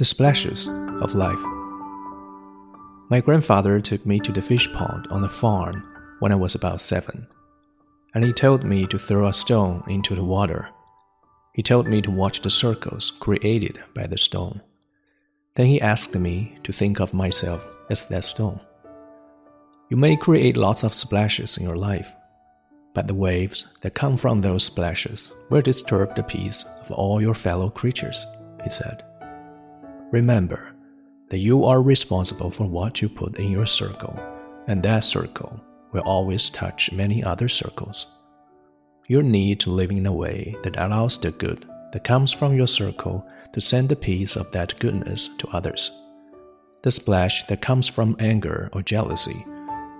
The splashes of life. My grandfather took me to the fish pond on the farm when I was about seven, and he told me to throw a stone into the water. He told me to watch the circles created by the stone. Then he asked me to think of myself as that stone. You may create lots of splashes in your life, but the waves that come from those splashes will disturb the peace of all your fellow creatures, he said. Remember that you are responsible for what you put in your circle, and that circle will always touch many other circles. You need to live in a way that allows the good that comes from your circle to send the peace of that goodness to others. The splash that comes from anger or jealousy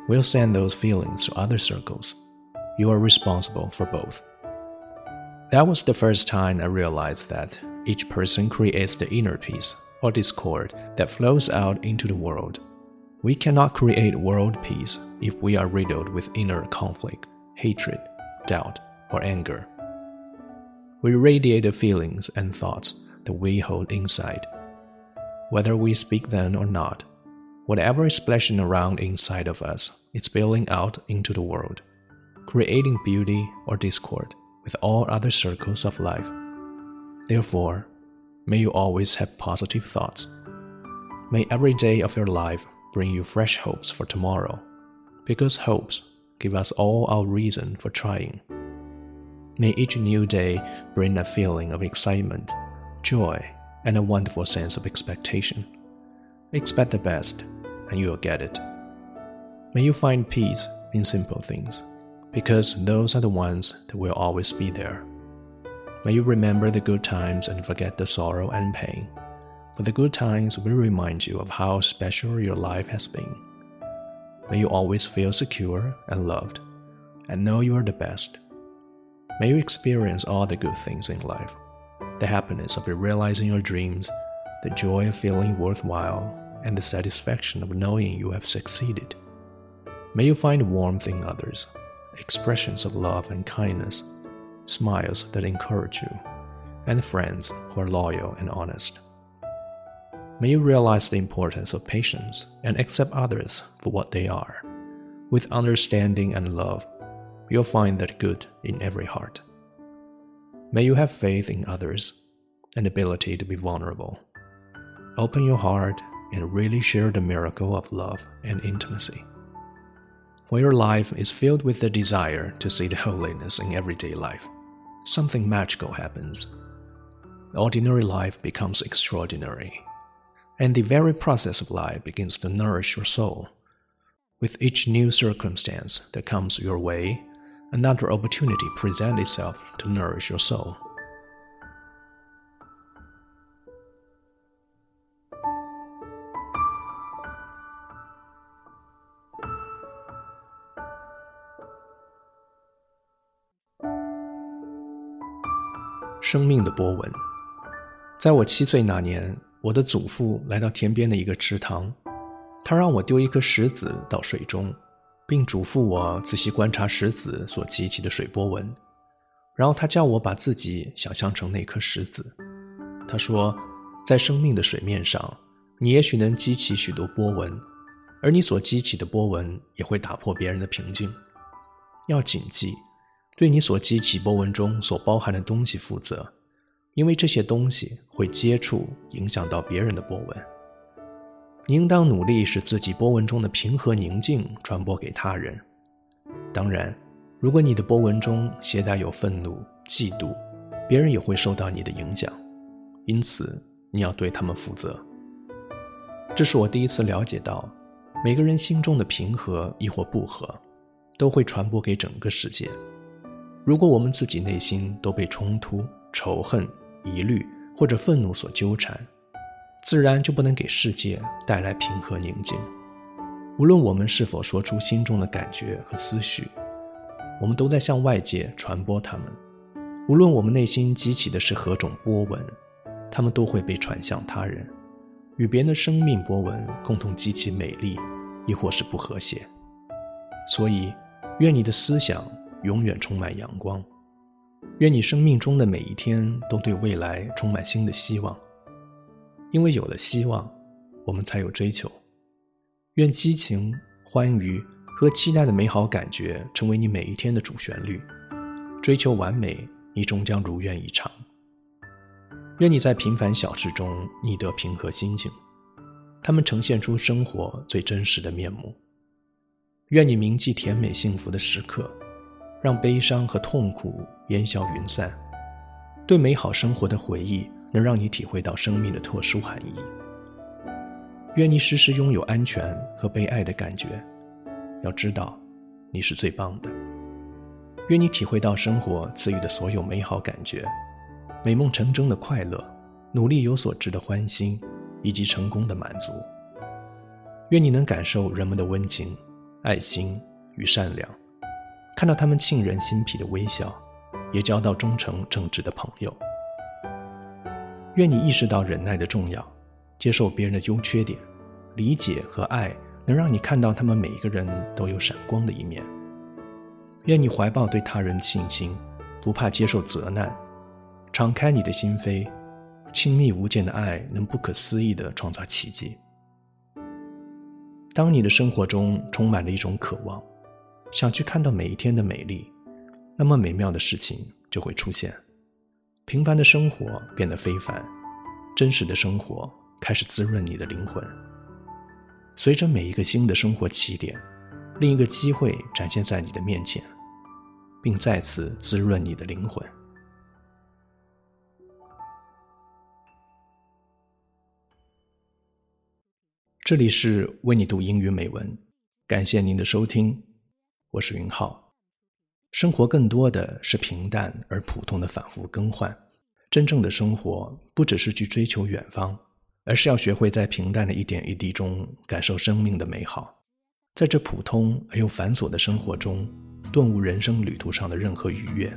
will send those feelings to other circles. You are responsible for both. That was the first time I realized that each person creates the inner peace or discord that flows out into the world. We cannot create world peace if we are riddled with inner conflict, hatred, doubt, or anger. We radiate the feelings and thoughts that we hold inside. Whether we speak them or not, whatever is splashing around inside of us is spilling out into the world, creating beauty or discord with all other circles of life. Therefore, May you always have positive thoughts. May every day of your life bring you fresh hopes for tomorrow, because hopes give us all our reason for trying. May each new day bring a feeling of excitement, joy, and a wonderful sense of expectation. Expect the best, and you will get it. May you find peace in simple things, because those are the ones that will always be there. May you remember the good times and forget the sorrow and pain. For the good times will remind you of how special your life has been. May you always feel secure and loved, and know you are the best. May you experience all the good things in life the happiness of realizing your dreams, the joy of feeling worthwhile, and the satisfaction of knowing you have succeeded. May you find warmth in others, expressions of love and kindness smiles that encourage you, and friends who are loyal and honest. May you realize the importance of patience and accept others for what they are. With understanding and love, you'll find that good in every heart. May you have faith in others and ability to be vulnerable. Open your heart and really share the miracle of love and intimacy. Your life is filled with the desire to see the holiness in everyday life something magical happens. Ordinary life becomes extraordinary, and the very process of life begins to nourish your soul. With each new circumstance that comes your way, another opportunity presents itself to nourish your soul. 生命的波纹。在我七岁那年，我的祖父来到田边的一个池塘，他让我丢一颗石子到水中，并嘱咐我仔细观察石子所激起的水波纹。然后他叫我把自己想象成那颗石子。他说，在生命的水面上，你也许能激起许多波纹，而你所激起的波纹也会打破别人的平静。要谨记。对你所激起波纹中所包含的东西负责，因为这些东西会接触影响到别人的波纹。你应当努力使自己波纹中的平和宁静传播给他人。当然，如果你的波纹中携带有愤怒、嫉妒，别人也会受到你的影响，因此你要对他们负责。这是我第一次了解到，每个人心中的平和亦或不和，都会传播给整个世界。如果我们自己内心都被冲突、仇恨、疑虑或者愤怒所纠缠，自然就不能给世界带来平和宁静。无论我们是否说出心中的感觉和思绪，我们都在向外界传播它们。无论我们内心激起的是何种波纹，它们都会被传向他人，与别人的生命波纹共同激起美丽，亦或是不和谐。所以，愿你的思想。永远充满阳光，愿你生命中的每一天都对未来充满新的希望。因为有了希望，我们才有追求。愿激情、欢愉和期待的美好感觉成为你每一天的主旋律。追求完美，你终将如愿以偿。愿你在平凡小事中觅得平和心境，它们呈现出生活最真实的面目。愿你铭记甜美幸福的时刻，让悲伤和痛苦烟消云散。对美好生活的回忆，能让你体会到生命的特殊含义。愿你时时拥有安全和被爱的感觉，要知道，你是最棒的。愿你体会到生活赐予的所有美好感觉，美梦成真的快乐，努力有所值的欢欣，以及成功的满足。愿你能感受人们的温情、爱心与善良，看到他们沁人心脾的微笑。也交到忠诚正直的朋友。愿你意识到忍耐的重要，接受别人的优缺点，理解和爱能让你看到他们每一个人都有闪光的一面。愿你怀抱对他人的信心，不怕接受责难，敞开你的心扉，亲密无间的爱能不可思议地创造奇迹。当你的生活中充满了一种渴望，想去看到每一天的美丽。那么美妙的事情就会出现，平凡的生活变得非凡，真实的生活开始滋润你的灵魂。随着每一个新的生活起点，另一个机会展现在你的面前，并再次滋润你的灵魂。这里是为你读英语美文，感谢您的收听，我是云浩。生活更多的是平淡而普通的反复更换。真正的生活不只是去追求远方，而是要学会在平淡的一点一滴中感受生命的美好。在这普通而又繁琐的生活中，顿悟人生旅途上的任何愉悦，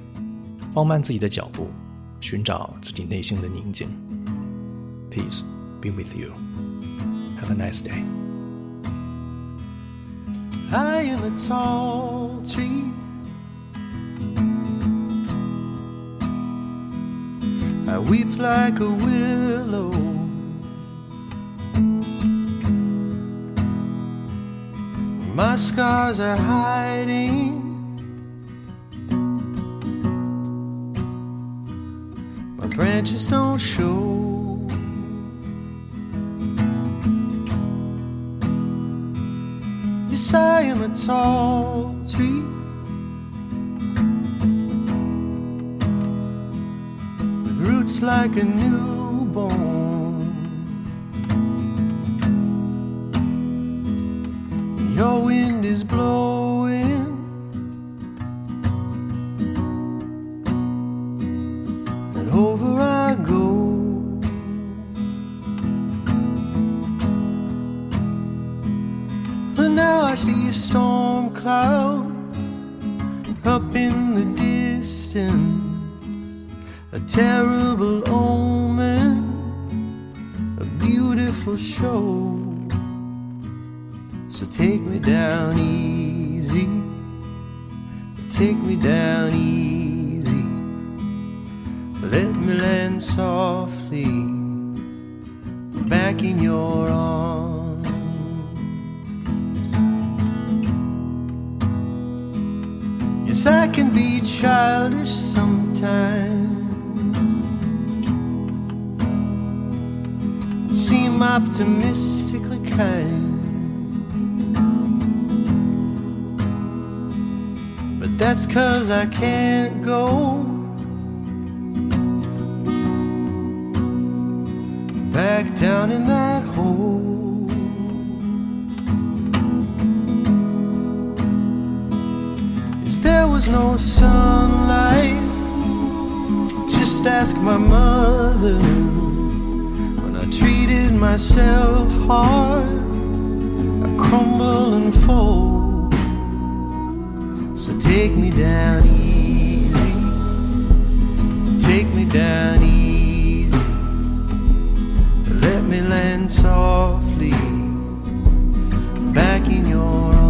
放慢自己的脚步，寻找自己内心的宁静。Peace be with you. Have a nice day. I am a tall tree. I weep like a willow. My scars are hiding. My branches don't show. Yes, I am a tall tree. With roots like a newborn. Your wind is blowing. And over I go. I see a storm cloud up in the distance a terrible omen, a beautiful show. So take me down easy, take me down easy. Let me land softly back in your arms. Yes, I can be childish sometimes. seem optimistically kind. But that's cause I can't go back down in that hole. There was no sunlight, just ask my mother when I treated myself hard, I crumble and fold. So take me down easy, take me down easy, let me land softly back in your arms.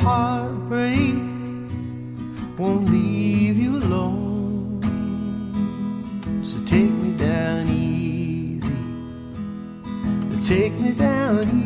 Heartbreak won't leave you alone. So take me down easy. Take me down easy.